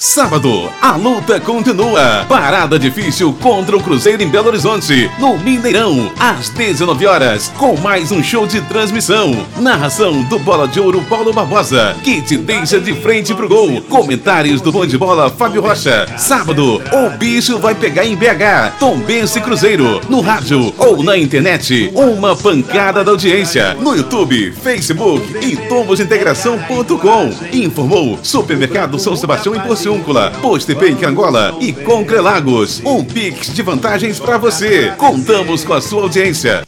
Sábado, a luta continua. Parada difícil contra o Cruzeiro em Belo Horizonte, no Mineirão, às 19 horas, com mais um show de transmissão. Narração do Bola de Ouro Paulo Barbosa, que te deixa de frente pro gol. Comentários do Bom de Bola Fábio Rocha. Sábado, o bicho vai pegar em BH, Tombense Cruzeiro, no rádio ou na internet. Uma pancada da audiência no YouTube, Facebook e tombosintegração.com. Informou Supermercado São Sebastião em Porcel Úncula, Postepê em Angola e Concrelagos. Um Pix de vantagens para você. Contamos com a sua audiência.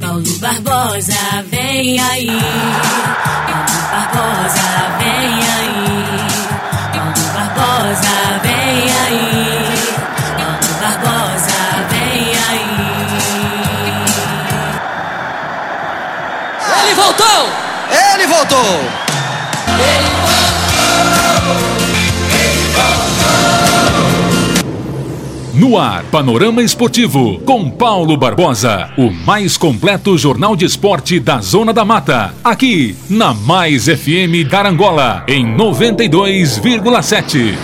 Paulo Barbosa, vem aí. Paulo Barbosa, vem aí. Paulo Barbosa, vem aí. Paulo Barbosa, vem aí. Ele voltou! Ele voltou! No ar, Panorama Esportivo, com Paulo Barbosa, o mais completo jornal de esporte da Zona da Mata, aqui na Mais FM Carangola, em 92,7.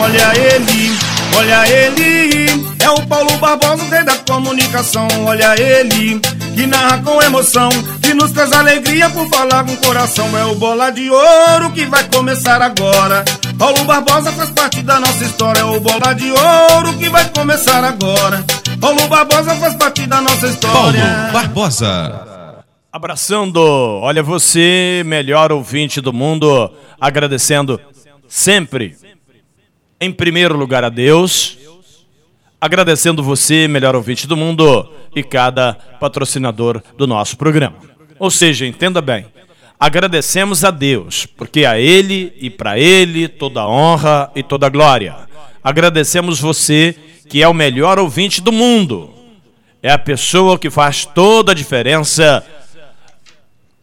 Olha ele, olha ele, é o Paulo Barbosa, rei da comunicação. Olha ele, que narra com emoção, que nos traz alegria por falar com o coração. É o bola de ouro que vai começar agora. Paulo Barbosa faz parte da nossa história. É o bola de ouro que vai começar agora. Paulo Barbosa faz parte da nossa história. Paulo Barbosa. Abraçando, olha você, melhor ouvinte do mundo, agradecendo sempre, em primeiro lugar a Deus, agradecendo você, melhor ouvinte do mundo, e cada patrocinador do nosso programa. Ou seja, entenda bem, agradecemos a Deus, porque a Ele e para Ele toda honra e toda glória. Agradecemos você, que é o melhor ouvinte do mundo. É a pessoa que faz toda a diferença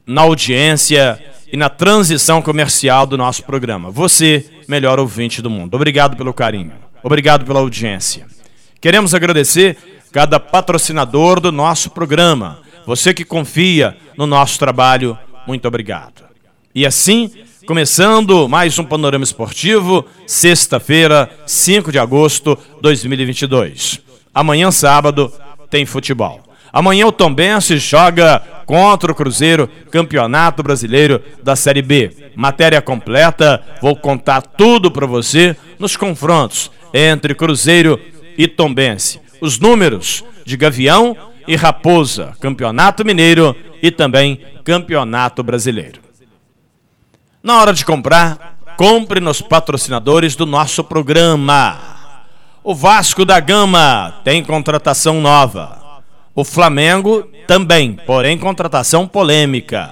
na audiência e na transição comercial do nosso programa. Você, melhor ouvinte do mundo. Obrigado pelo carinho. Obrigado pela audiência. Queremos agradecer cada patrocinador do nosso programa. Você que confia no nosso trabalho, muito obrigado. E assim, começando mais um panorama esportivo, sexta-feira, 5 de agosto de 2022. Amanhã, sábado, tem futebol. Amanhã o Tombense joga contra o Cruzeiro, Campeonato Brasileiro da Série B. Matéria completa, vou contar tudo para você nos confrontos entre Cruzeiro e Tombense. Os números de Gavião e Raposa, Campeonato Mineiro e também Campeonato Brasileiro. Na hora de comprar, compre nos patrocinadores do nosso programa. O Vasco da Gama tem contratação nova. O Flamengo também, porém contratação polêmica.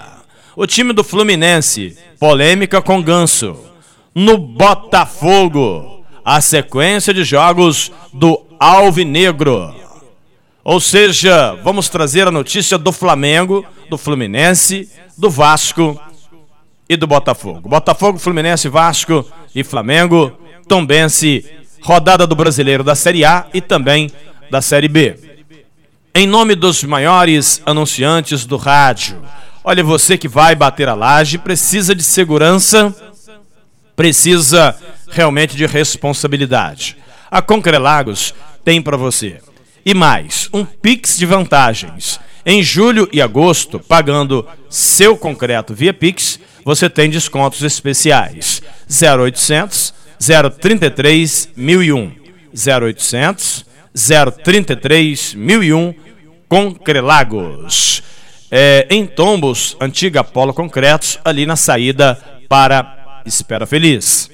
O time do Fluminense, polêmica com Ganso. No Botafogo, a sequência de jogos do Alvinegro. Ou seja, vamos trazer a notícia do Flamengo, do Fluminense, do Vasco e do Botafogo. Botafogo, Fluminense, Vasco e Flamengo, Tombense, rodada do Brasileiro da Série A e também da Série B. Em nome dos maiores anunciantes do rádio, olha, você que vai bater a laje precisa de segurança, precisa realmente de responsabilidade. A Concrelagos tem para você. E mais, um Pix de vantagens. Em julho e agosto, pagando seu concreto via Pix, você tem descontos especiais. 0800 033 1001. 0800 033 1001 Concrelagos. É, em Tombos, antiga Polo Concretos, ali na saída para Espera Feliz.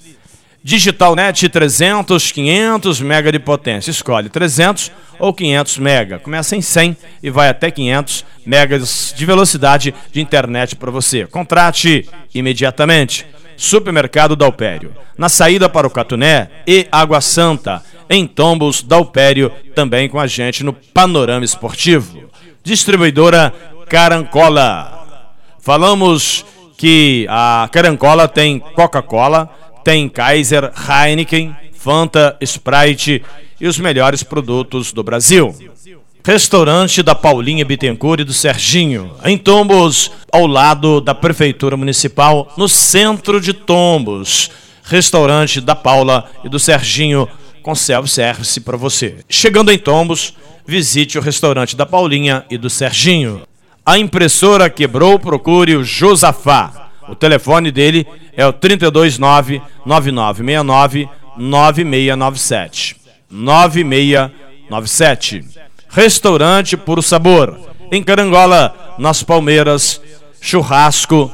Digitalnet 300, 500 mega de potência. Escolhe 300 ou 500 mega. Começa em 100 e vai até 500 megas de velocidade de internet para você. Contrate imediatamente. Supermercado Dalpério. Na saída para o Catuné e Água Santa. Em Tombos, Dalpério, também com a gente no Panorama Esportivo. Distribuidora Carancola. Falamos que a Carancola tem Coca-Cola tem Kaiser, Heineken, Fanta, Sprite e os melhores produtos do Brasil. Restaurante da Paulinha Bittencourt e do Serginho, em Tombos, ao lado da Prefeitura Municipal, no centro de Tombos. Restaurante da Paula e do Serginho com self-service para você. Chegando em Tombos, visite o restaurante da Paulinha e do Serginho. A impressora quebrou, procure o Josafá. O telefone dele é o 329 9969 9697. 9697. Restaurante Puro Sabor. Em Carangola, nas Palmeiras, churrasco.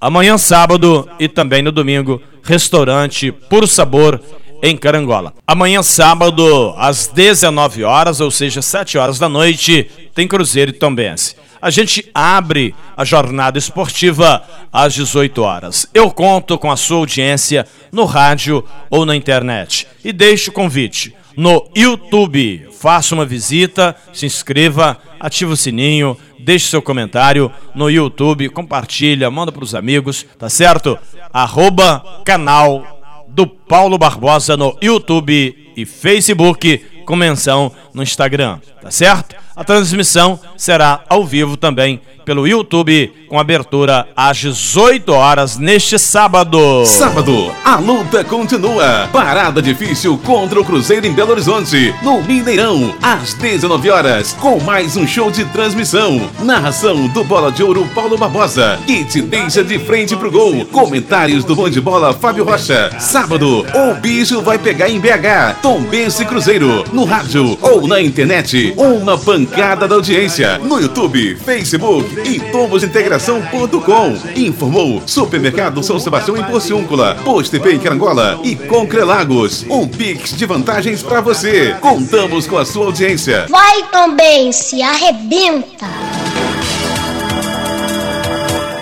Amanhã, sábado e também no domingo, restaurante Puro Sabor em Carangola. Amanhã, sábado, às 19 horas, ou seja, 7 horas da noite, tem Cruzeiro e Tombense. A gente abre a jornada esportiva às 18 horas. Eu conto com a sua audiência no rádio ou na internet. E deixo o convite no YouTube. Faça uma visita, se inscreva, ative o sininho, deixe seu comentário no YouTube, compartilha, manda para os amigos, tá certo? Arroba canal do Paulo Barbosa no YouTube e Facebook, com menção no Instagram, tá certo? A transmissão será ao vivo também pelo YouTube, com abertura às 18 horas neste sábado. Sábado, a luta continua. Parada difícil contra o Cruzeiro em Belo Horizonte, no Mineirão, às 19 horas, com mais um show de transmissão. Narração do Bola de Ouro Paulo Barbosa, que deixa de frente pro gol. Comentários do Bom de Bola Fábio Rocha. Sábado, o bicho vai pegar em BH, Tombense Cruzeiro, no rádio ou na internet. Uma pancada da audiência no YouTube, Facebook e tomosintegração.com. Informou Supermercado São Sebastião em Porciúncula, Postepê em Carangola e Concrelagos. Um Pix de vantagens para você. Contamos com a sua audiência. Vai também, se arrebenta.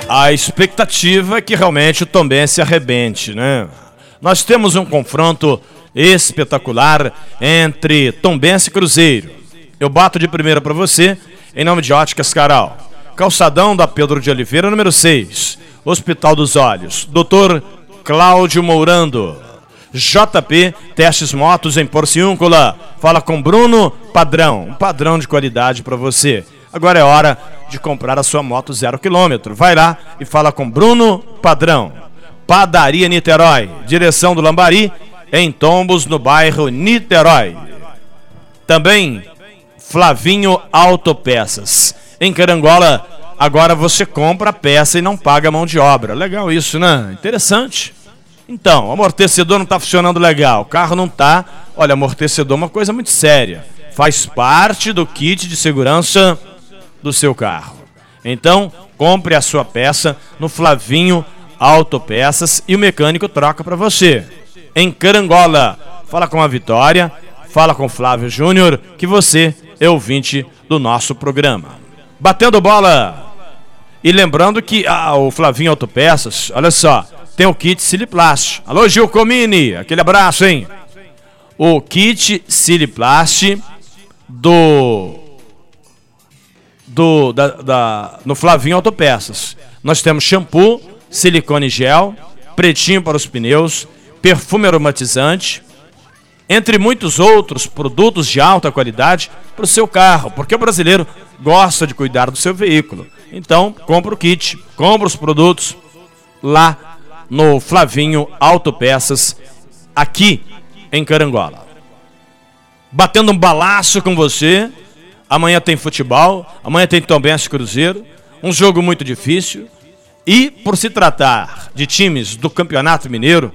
A expectativa é que realmente o Tombé se arrebente, né? Nós temos um confronto espetacular entre Tombense e Cruzeiro. Eu bato de primeira para você, em nome de Óticas Caral. Calçadão da Pedro de Oliveira, número 6. Hospital dos Olhos. Doutor Cláudio Mourando. JP Testes Motos em Porciúncula. Fala com Bruno Padrão. Um padrão de qualidade para você. Agora é hora de comprar a sua moto zero quilômetro. Vai lá e fala com Bruno Padrão. Padaria Niterói. Direção do Lambari. Em Tombos, no bairro Niterói. Também Flavinho Autopeças em Carangola, agora você compra a peça e não paga mão de obra. Legal isso, né? Interessante. Então, o amortecedor não está funcionando legal, o carro não está. Olha, amortecedor é uma coisa muito séria. Faz parte do kit de segurança do seu carro. Então, compre a sua peça no Flavinho Autopeças e o mecânico troca para você. Em Carangola, fala com a Vitória, fala com Flávio Júnior, que você é ouvinte do nosso programa batendo bola. E lembrando que ah, o Flavinho Autopeças, olha só, tem o kit Siliplast. Alô, Gil Comini, aquele abraço, hein? O kit Siliplast do. do da, da, no Flavinho Autopeças. Nós temos shampoo, silicone gel, pretinho para os pneus, perfume aromatizante, entre muitos outros produtos de alta qualidade para o seu carro, porque o brasileiro gosta de cuidar do seu veículo. Então, compra o kit, compra os produtos lá no Flavinho Autopeças, aqui em Carangola. Batendo um balaço com você. Amanhã tem futebol, amanhã tem Tombense Cruzeiro, um jogo muito difícil. E por se tratar de times do Campeonato Mineiro,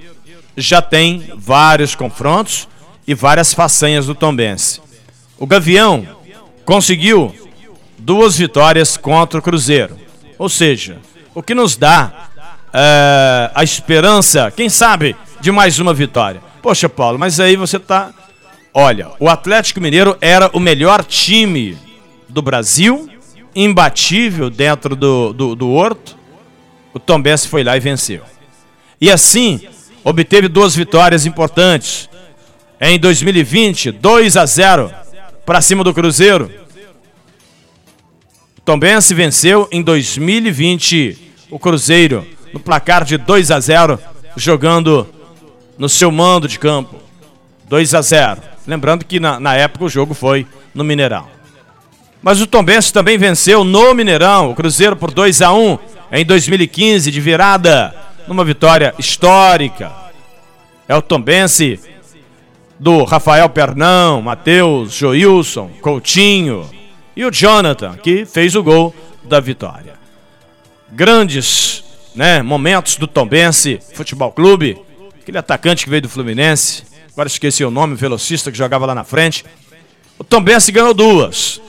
já tem vários confrontos e várias façanhas do Tombense. O Gavião conseguiu duas vitórias contra o Cruzeiro. Ou seja, o que nos dá é, a esperança, quem sabe, de mais uma vitória. Poxa, Paulo, mas aí você está. Olha, o Atlético Mineiro era o melhor time do Brasil, imbatível dentro do, do, do Horto. O Tombense foi lá e venceu. E assim, obteve duas vitórias importantes em 2020, 2 a 0 para cima do Cruzeiro. Tombense venceu em 2020 o Cruzeiro no placar de 2 a 0, jogando no seu mando de campo. 2 a 0. Lembrando que na, na época o jogo foi no Mineirão. Mas o Tombense também venceu no Mineirão, o Cruzeiro por 2 a 1 em 2015 de virada, numa vitória histórica. É o Tombense do Rafael Pernão, Matheus, Joilson, Coutinho e o Jonathan, que fez o gol da vitória. Grandes né, momentos do Tombense Futebol Clube, aquele atacante que veio do Fluminense, agora esqueci o nome, o velocista que jogava lá na frente. O Tombense ganhou duas,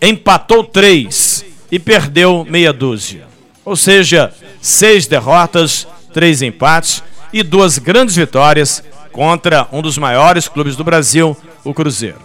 empatou três e perdeu meia dúzia. Ou seja, seis derrotas, três empates e duas grandes vitórias contra um dos maiores clubes do Brasil, o Cruzeiro.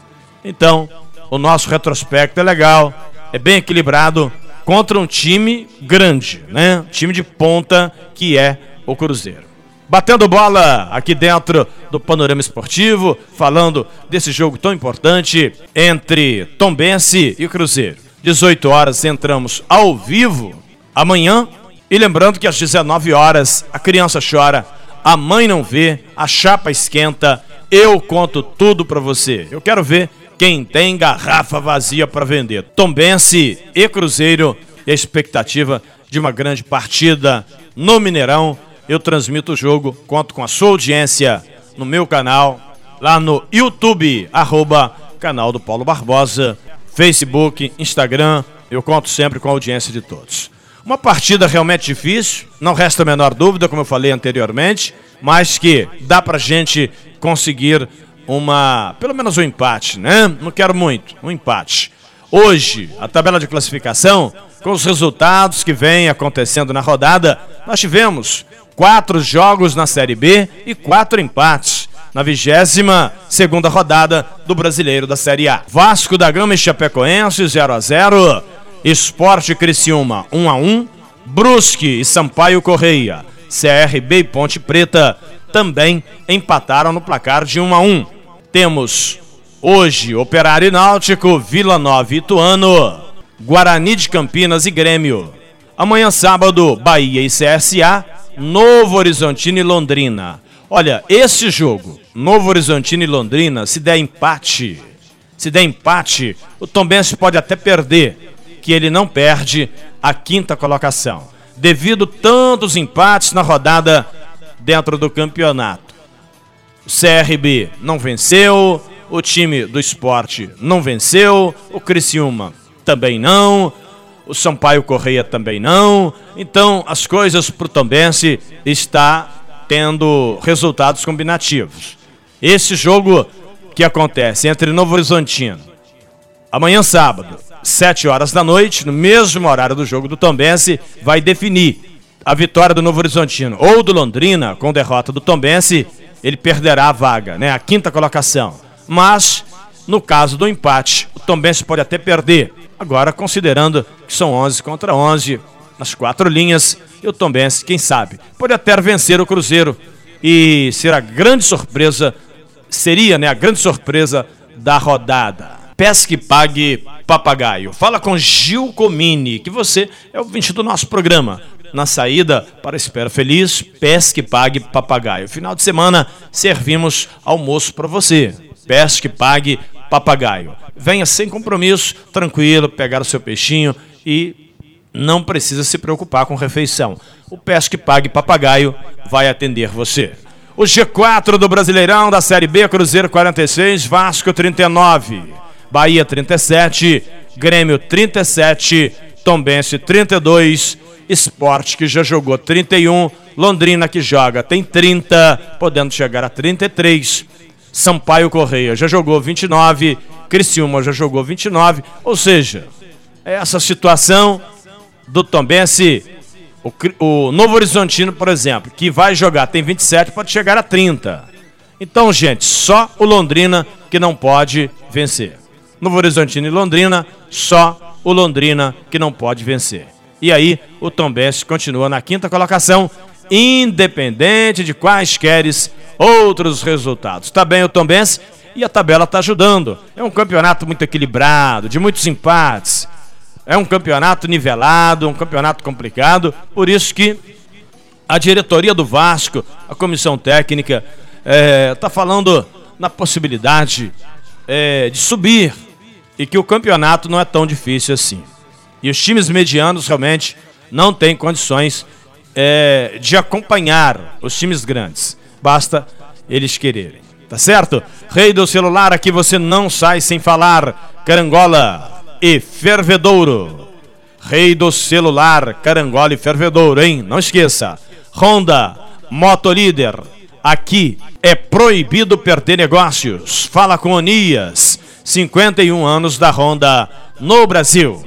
Então, o nosso retrospecto é legal, é bem equilibrado contra um time grande, né? time de ponta que é o Cruzeiro. Batendo bola aqui dentro do panorama esportivo, falando desse jogo tão importante entre Tombense e Cruzeiro. 18 horas entramos ao vivo amanhã e lembrando que às 19 horas a criança chora a mãe não vê, a chapa esquenta, eu conto tudo para você. Eu quero ver quem tem garrafa vazia para vender. Tombense e Cruzeiro e a expectativa de uma grande partida no Mineirão. Eu transmito o jogo, conto com a sua audiência no meu canal, lá no YouTube, arroba canal do Paulo Barbosa, Facebook, Instagram. Eu conto sempre com a audiência de todos. Uma partida realmente difícil, não resta a menor dúvida, como eu falei anteriormente, mas que dá pra gente conseguir uma, pelo menos um empate, né? Não quero muito, um empate. Hoje, a tabela de classificação, com os resultados que vem acontecendo na rodada, nós tivemos quatro jogos na Série B e quatro empates na vigésima segunda rodada do Brasileiro da Série A. Vasco da Gama e Chapecoense 0 a 0 Esporte Criciúma 1 a 1, Brusque e Sampaio Correia, CRB e Ponte Preta também empataram no placar de 1 a 1. Temos hoje Operário e Náutico, Vila Nova e Ituano, Guarani de Campinas e Grêmio. Amanhã sábado, Bahia e CSA, Novo Horizontino e Londrina. Olha, esse jogo, Novo Horizontino e Londrina, se der empate, se der empate, o Tombense pode até perder que ele não perde a quinta colocação, devido tantos empates na rodada dentro do campeonato. O CRB não venceu, o time do esporte não venceu, o Criciúma também não, o Sampaio Correia também não. Então as coisas para o Tombense está tendo resultados combinativos. Esse jogo que acontece entre Novo Horizontino, amanhã sábado, 7 horas da noite, no mesmo horário do jogo do Tombense, vai definir a vitória do Novo Horizontino ou do Londrina com derrota do Tombense, ele perderá a vaga, né? A quinta colocação. Mas no caso do empate, o Tombense pode até perder. Agora, considerando que são 11 contra 11 nas quatro linhas, e o Tombense, quem sabe, pode até vencer o Cruzeiro e ser a grande surpresa, seria, né, a grande surpresa da rodada. Pesque Pague Papagaio. Fala com Gil Comini, que você é o ouvinte do nosso programa. Na saída para Espera Feliz, Pesque Pague Papagaio. Final de semana, servimos almoço para você. Pesque Pague Papagaio. Venha sem compromisso, tranquilo, pegar o seu peixinho e não precisa se preocupar com refeição. O Pesque Pague Papagaio vai atender você. O G4 do Brasileirão da Série B, Cruzeiro 46, Vasco 39. Bahia 37, Grêmio 37, Tombense 32, Esporte que já jogou 31, Londrina que joga tem 30, podendo chegar a 33. Sampaio Correia já jogou 29, Criciúma já jogou 29, ou seja, essa situação do Tombense, o, o Novo Horizontino, por exemplo, que vai jogar tem 27, pode chegar a 30. Então, gente, só o Londrina que não pode vencer. Novo Horizontino e Londrina, só o Londrina que não pode vencer. E aí, o Tombense continua na quinta colocação, independente de quaisquer outros resultados. Tá bem o Tombense e a tabela está ajudando. É um campeonato muito equilibrado, de muitos empates. É um campeonato nivelado, um campeonato complicado. Por isso que a diretoria do Vasco, a comissão técnica, está é, falando na possibilidade é, de subir e que o campeonato não é tão difícil assim. E os times medianos realmente não têm condições é, de acompanhar os times grandes. Basta eles quererem. Tá certo? Rei do celular, aqui você não sai sem falar. Carangola e Fervedouro. Rei do celular, Carangola e Fervedouro, hein? Não esqueça. Honda, Motolíder. Aqui é proibido perder negócios. Fala com Onias. 51 anos da Honda no Brasil.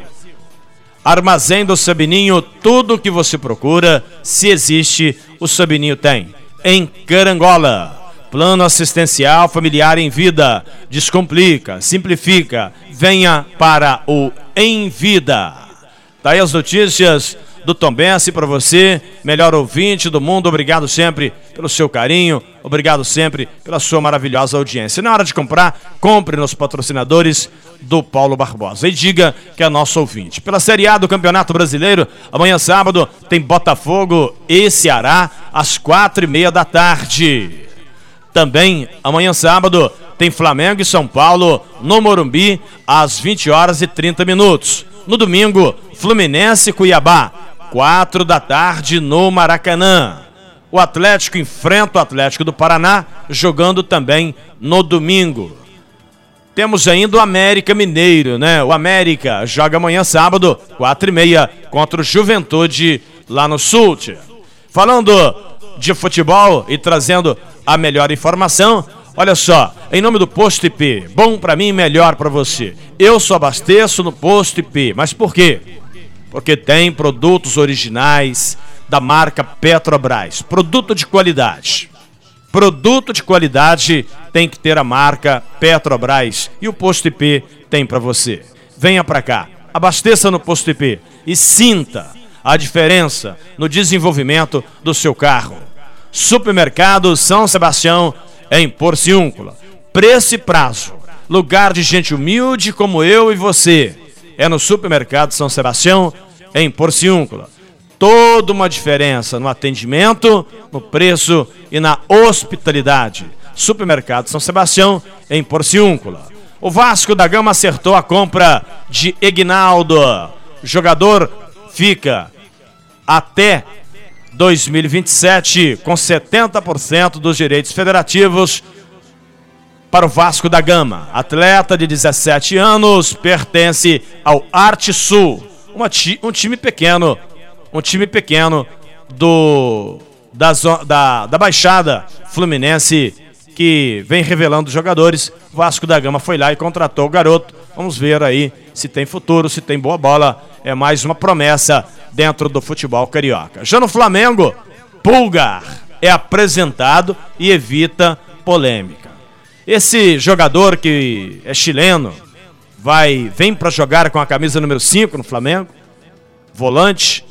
Armazém do Sabininho, tudo o que você procura, se existe, o Sabininho tem. Em Carangola. Plano assistencial familiar em vida. Descomplica, simplifica. Venha para o Em Vida. Tá as notícias do Tom Bense para você, melhor ouvinte do mundo. Obrigado sempre pelo seu carinho, obrigado sempre pela sua maravilhosa audiência. Na hora de comprar, compre nos patrocinadores do Paulo Barbosa e diga que é nosso ouvinte. Pela Série A do Campeonato Brasileiro, amanhã sábado tem Botafogo e Ceará às quatro e meia da tarde. Também amanhã sábado tem Flamengo e São Paulo no Morumbi às 20 horas e 30 minutos. No domingo, Fluminense e Cuiabá, 4 da tarde no Maracanã. O Atlético enfrenta o Atlético do Paraná, jogando também no domingo. Temos ainda o América Mineiro, né? O América joga amanhã sábado, 4 e meia, contra o Juventude lá no Sul. Falando de futebol e trazendo a melhor informação, olha só, em nome do Posto IP, bom para mim, melhor para você. Eu só abasteço no Posto IP, mas por quê? Porque tem produtos originais da marca Petrobras, produto de qualidade. Produto de qualidade tem que ter a marca Petrobras e o Posto IP tem para você. Venha para cá, abasteça no Posto IP e sinta a diferença no desenvolvimento do seu carro. Supermercado São Sebastião em Porciúncula. Preço e prazo. Lugar de gente humilde como eu e você. É no Supermercado São Sebastião em Porciúncula toda uma diferença no atendimento, no preço e na hospitalidade. Supermercado São Sebastião, em Porciúncula. O Vasco da Gama acertou a compra de Egnaldo. O jogador fica até 2027 com 70% dos direitos federativos para o Vasco da Gama. Atleta de 17 anos, pertence ao Arte Sul, um time pequeno um time pequeno do da, da, da Baixada Fluminense que vem revelando jogadores. Vasco da Gama foi lá e contratou o garoto. Vamos ver aí se tem futuro, se tem boa bola. É mais uma promessa dentro do futebol carioca. Já no Flamengo, Pulgar é apresentado e evita polêmica. Esse jogador que é chileno vai vem para jogar com a camisa número 5 no Flamengo, volante,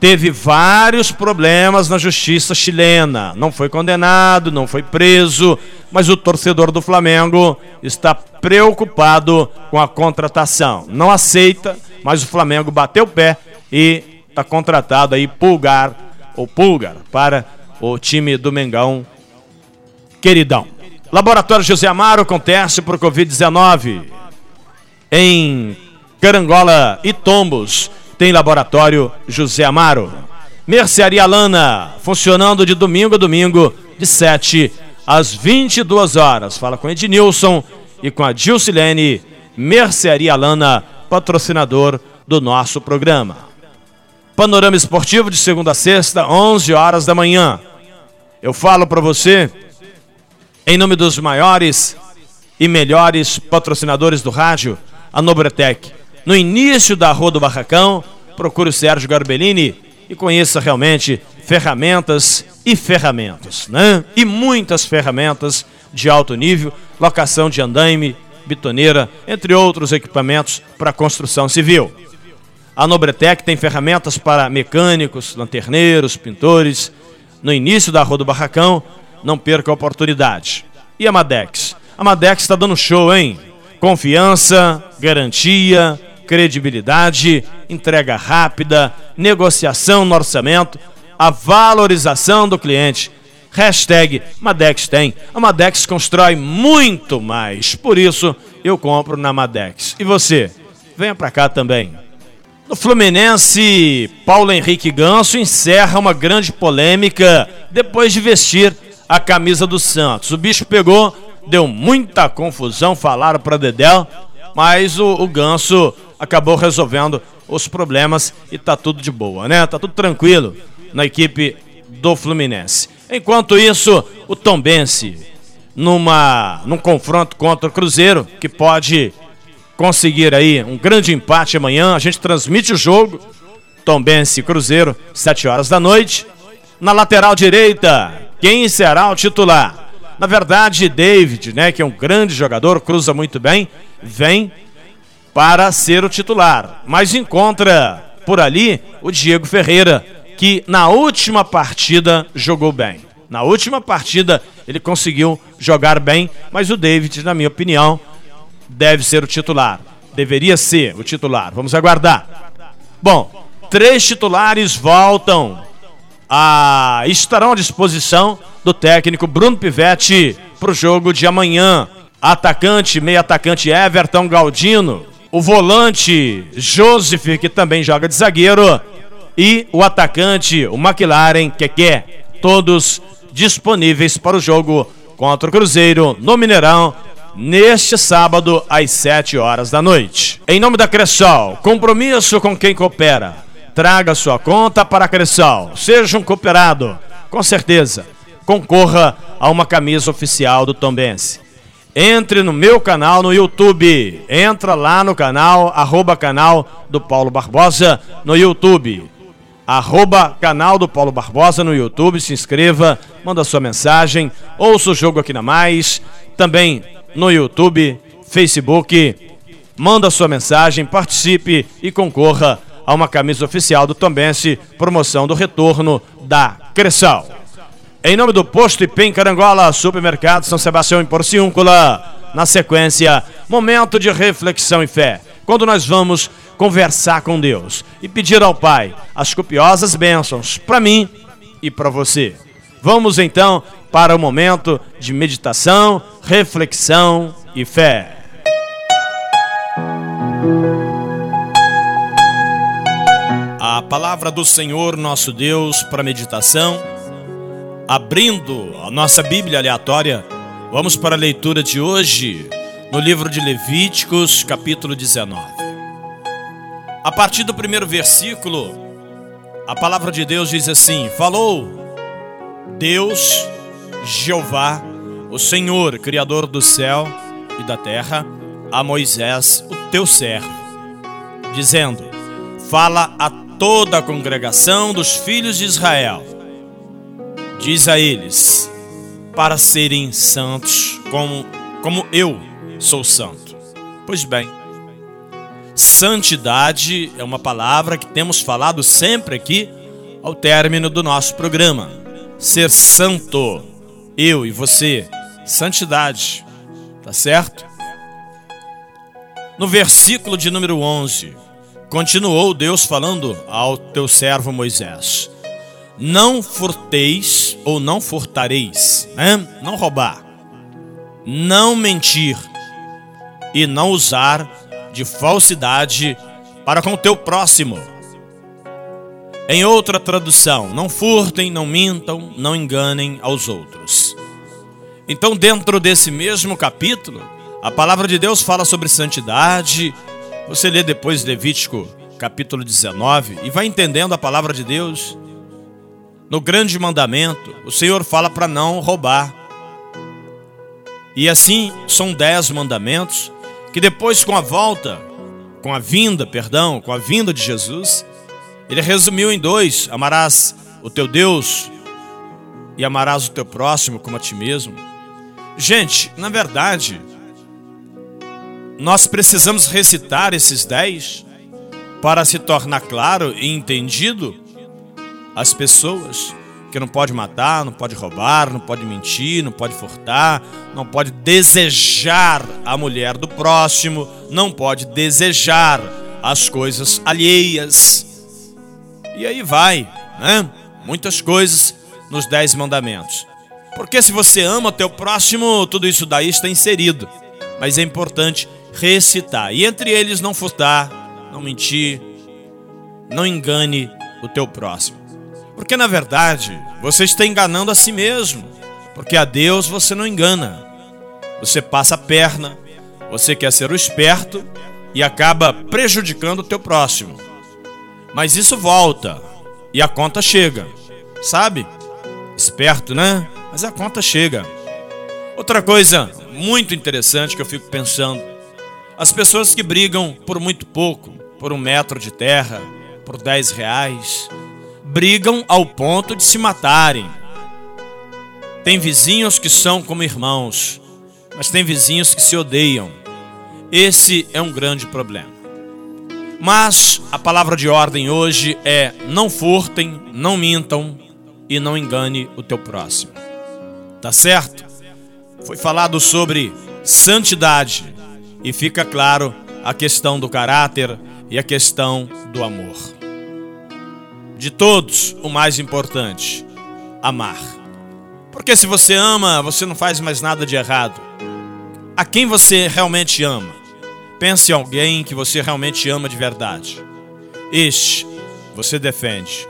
teve vários problemas na justiça chilena. Não foi condenado, não foi preso, mas o torcedor do Flamengo está preocupado com a contratação. Não aceita, mas o Flamengo bateu o pé e está contratado aí Pulgar, ou Pulgar, para o time do Mengão queridão. Laboratório José Amaro com teste por Covid-19 em Carangola e Tombos tem laboratório José Amaro. Mercearia Lana, funcionando de domingo a domingo, de 7 às 22 horas. Fala com Ednilson e com a Dilcilene, Mercearia Lana, patrocinador do nosso programa. Panorama Esportivo de segunda a sexta, 11 horas da manhã. Eu falo para você, em nome dos maiores e melhores patrocinadores do rádio, a Nobretec no início da Rua do Barracão, procure o Sérgio Garbellini e conheça realmente ferramentas e ferramentas, né? E muitas ferramentas de alto nível, locação de andaime, bitoneira, entre outros equipamentos para construção civil. A Nobretec tem ferramentas para mecânicos, lanterneiros, pintores. No início da Rua do Barracão, não perca a oportunidade. E a Madex? A Madex está dando show, hein? Confiança, garantia, credibilidade, entrega rápida, negociação no orçamento, a valorização do cliente Hashtag Madex tem. A Madex constrói muito mais. Por isso, eu compro na Madex. E você? Venha pra cá também. No Fluminense, Paulo Henrique Ganso encerra uma grande polêmica depois de vestir a camisa do Santos. O bicho pegou, deu muita confusão, falaram para Dedel, mas o, o Ganso acabou resolvendo os problemas e tá tudo de boa, né? Tá tudo tranquilo na equipe do Fluminense. Enquanto isso, o Tombense numa num confronto contra o Cruzeiro, que pode conseguir aí um grande empate amanhã. A gente transmite o jogo. Tombense Cruzeiro, 7 horas da noite. Na lateral direita, quem será o titular? Na verdade, David, né, que é um grande jogador, cruza muito bem, vem para ser o titular. Mas encontra por ali o Diego Ferreira, que na última partida jogou bem. Na última partida ele conseguiu jogar bem, mas o David, na minha opinião, deve ser o titular. Deveria ser o titular. Vamos aguardar. Bom, três titulares voltam a estarão à disposição do técnico Bruno Pivetti para o jogo de amanhã. Atacante, meio atacante Everton Galdino, o volante Joseph, que também joga de zagueiro, e o atacante, o McLaren, que quer todos disponíveis para o jogo contra o Cruzeiro no Mineirão neste sábado às 7 horas da noite. Em nome da Cressol, compromisso com quem coopera. Traga sua conta para a Cressol. Seja um cooperado. Com certeza, concorra a uma camisa oficial do Tombense. Entre no meu canal no YouTube. Entra lá no canal, arroba canal do Paulo Barbosa no YouTube. Arroba canal do Paulo Barbosa no YouTube. Se inscreva, manda sua mensagem. Ouça o jogo aqui na Mais. Também no YouTube, Facebook. Manda sua mensagem, participe e concorra a uma camisa oficial do Tombense, promoção do retorno da Cressal. Em nome do Posto Ipem Carangola, Supermercado São Sebastião em Porciúncula. Na sequência, momento de reflexão e fé. Quando nós vamos conversar com Deus e pedir ao Pai as copiosas bênçãos para mim e para você. Vamos então para o momento de meditação, reflexão e fé. A palavra do Senhor nosso Deus para meditação. Abrindo a nossa Bíblia aleatória, vamos para a leitura de hoje no livro de Levíticos, capítulo 19. A partir do primeiro versículo, a palavra de Deus diz assim: Falou Deus, Jeová, o Senhor, Criador do céu e da terra, a Moisés, o teu servo, dizendo: Fala a toda a congregação dos filhos de Israel. Diz a eles: Para serem santos, como, como eu sou santo. Pois bem, santidade é uma palavra que temos falado sempre aqui ao término do nosso programa ser santo. Eu e você, santidade. Tá certo? No versículo de número 11, continuou Deus falando ao teu servo Moisés: Não furteis ou não furtareis, né? não roubar, não mentir e não usar de falsidade para com o teu próximo em outra tradução, não furtem, não mintam, não enganem aos outros. Então, dentro desse mesmo capítulo, a palavra de Deus fala sobre santidade. Você lê depois Levítico capítulo 19 e vai entendendo a palavra de Deus. No grande mandamento, o Senhor fala para não roubar. E assim são dez mandamentos que depois com a volta, com a vinda, perdão, com a vinda de Jesus, ele resumiu em dois: amarás o teu Deus e amarás o teu próximo como a ti mesmo. Gente, na verdade, nós precisamos recitar esses dez para se tornar claro e entendido às pessoas que não pode matar, não pode roubar, não pode mentir, não pode furtar, não pode desejar a mulher do próximo, não pode desejar as coisas alheias. E aí vai, né? Muitas coisas nos Dez Mandamentos. Porque se você ama o teu próximo, tudo isso daí está inserido. Mas é importante recitar. E entre eles não furtar, não mentir, não engane o teu próximo. Porque na verdade, você está enganando a si mesmo. Porque a Deus você não engana. Você passa a perna, você quer ser o esperto e acaba prejudicando o teu próximo. Mas isso volta e a conta chega. Sabe? Esperto, né? Mas a conta chega. Outra coisa muito interessante que eu fico pensando: as pessoas que brigam por muito pouco, por um metro de terra, por 10 reais, brigam ao ponto de se matarem. Tem vizinhos que são como irmãos, mas tem vizinhos que se odeiam. Esse é um grande problema. Mas a palavra de ordem hoje é: não furtem, não mintam e não engane o teu próximo. Tá certo? Foi falado sobre santidade e fica claro a questão do caráter e a questão do amor. De todos, o mais importante, amar. Porque se você ama, você não faz mais nada de errado. A quem você realmente ama? Pense em alguém que você realmente ama de verdade. Este você defende.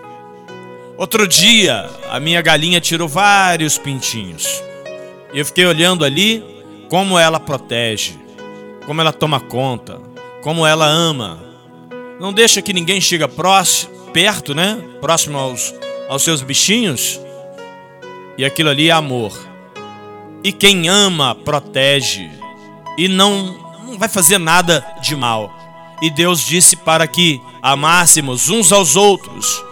Outro dia, a minha galinha tirou vários pintinhos. E eu fiquei olhando ali como ela protege, como ela toma conta, como ela ama. Não deixa que ninguém chegue próximo, perto, né? Próximo aos, aos seus bichinhos. E aquilo ali é amor. E quem ama, protege. E não, não vai fazer nada de mal. E Deus disse para que amássemos uns aos outros,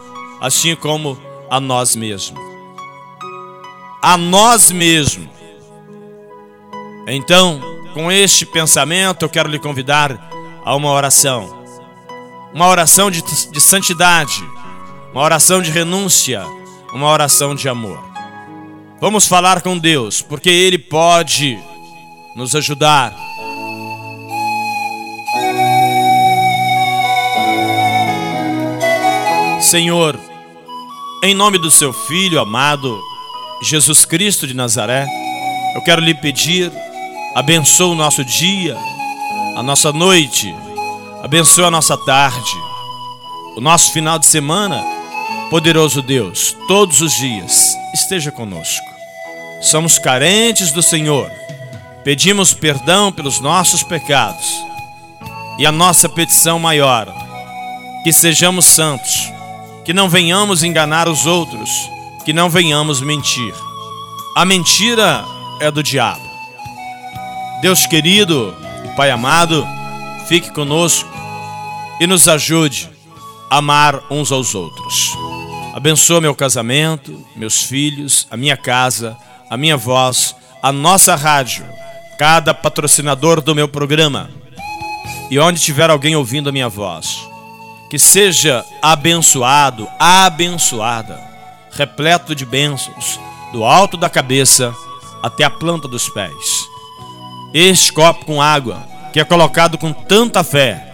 assim como a nós mesmos. A nós mesmos. Então, com este pensamento, eu quero lhe convidar a uma oração. Uma oração de, de santidade, uma oração de renúncia, uma oração de amor. Vamos falar com Deus, porque Ele pode nos ajudar. Senhor, em nome do Seu Filho amado, Jesus Cristo de Nazaré, eu quero lhe pedir abençoa o nosso dia, a nossa noite, abençoa a nossa tarde, o nosso final de semana. Poderoso Deus, todos os dias, esteja conosco. Somos carentes do Senhor, pedimos perdão pelos nossos pecados e a nossa petição maior, que sejamos santos, que não venhamos enganar os outros, que não venhamos mentir. A mentira é do diabo. Deus querido e Pai amado, fique conosco e nos ajude a amar uns aos outros. Abençoa meu casamento, meus filhos, a minha casa, a minha voz, a nossa rádio, cada patrocinador do meu programa e onde tiver alguém ouvindo a minha voz. Que seja abençoado, abençoada, repleto de bênçãos, do alto da cabeça até a planta dos pés este copo com água, que é colocado com tanta fé,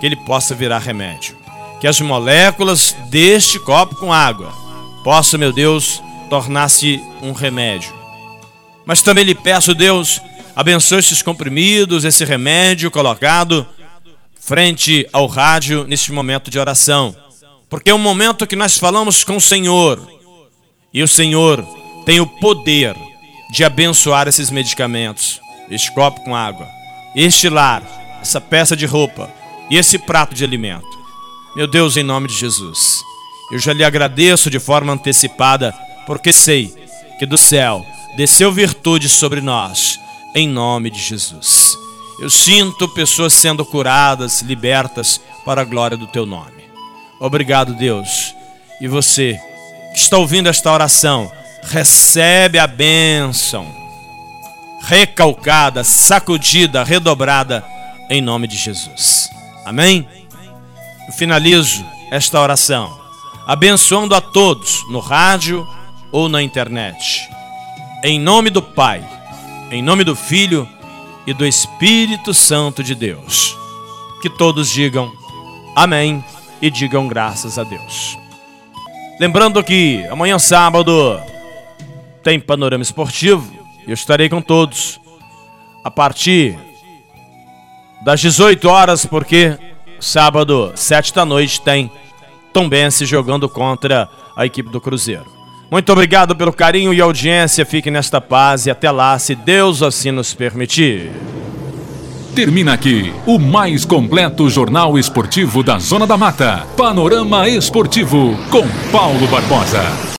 que ele possa virar remédio. Que as moléculas deste copo com água possam, meu Deus, tornar-se um remédio. Mas também lhe peço, Deus, abençoe esses comprimidos, esse remédio colocado frente ao rádio neste momento de oração. Porque é um momento que nós falamos com o Senhor. E o Senhor tem o poder de abençoar esses medicamentos este copo com água, este lar, essa peça de roupa e esse prato de alimento. Meu Deus, em nome de Jesus, eu já lhe agradeço de forma antecipada, porque sei que do céu desceu virtude sobre nós, em nome de Jesus. Eu sinto pessoas sendo curadas, libertas para a glória do teu nome. Obrigado, Deus. E você que está ouvindo esta oração, recebe a bênção recalcada, sacudida, redobrada, em nome de Jesus. Amém? Eu finalizo esta oração abençoando a todos no rádio ou na internet. Em nome do Pai, em nome do Filho e do Espírito Santo de Deus. Que todos digam amém e digam graças a Deus. Lembrando que amanhã sábado tem panorama esportivo. Eu estarei com todos a partir das 18 horas, porque sábado, 7 da noite, tem Tombense jogando contra a equipe do Cruzeiro. Muito obrigado pelo carinho e audiência. Fiquem nesta paz e até lá, se Deus assim nos permitir. Termina aqui o mais completo jornal esportivo da Zona da Mata. Panorama Esportivo com Paulo Barbosa.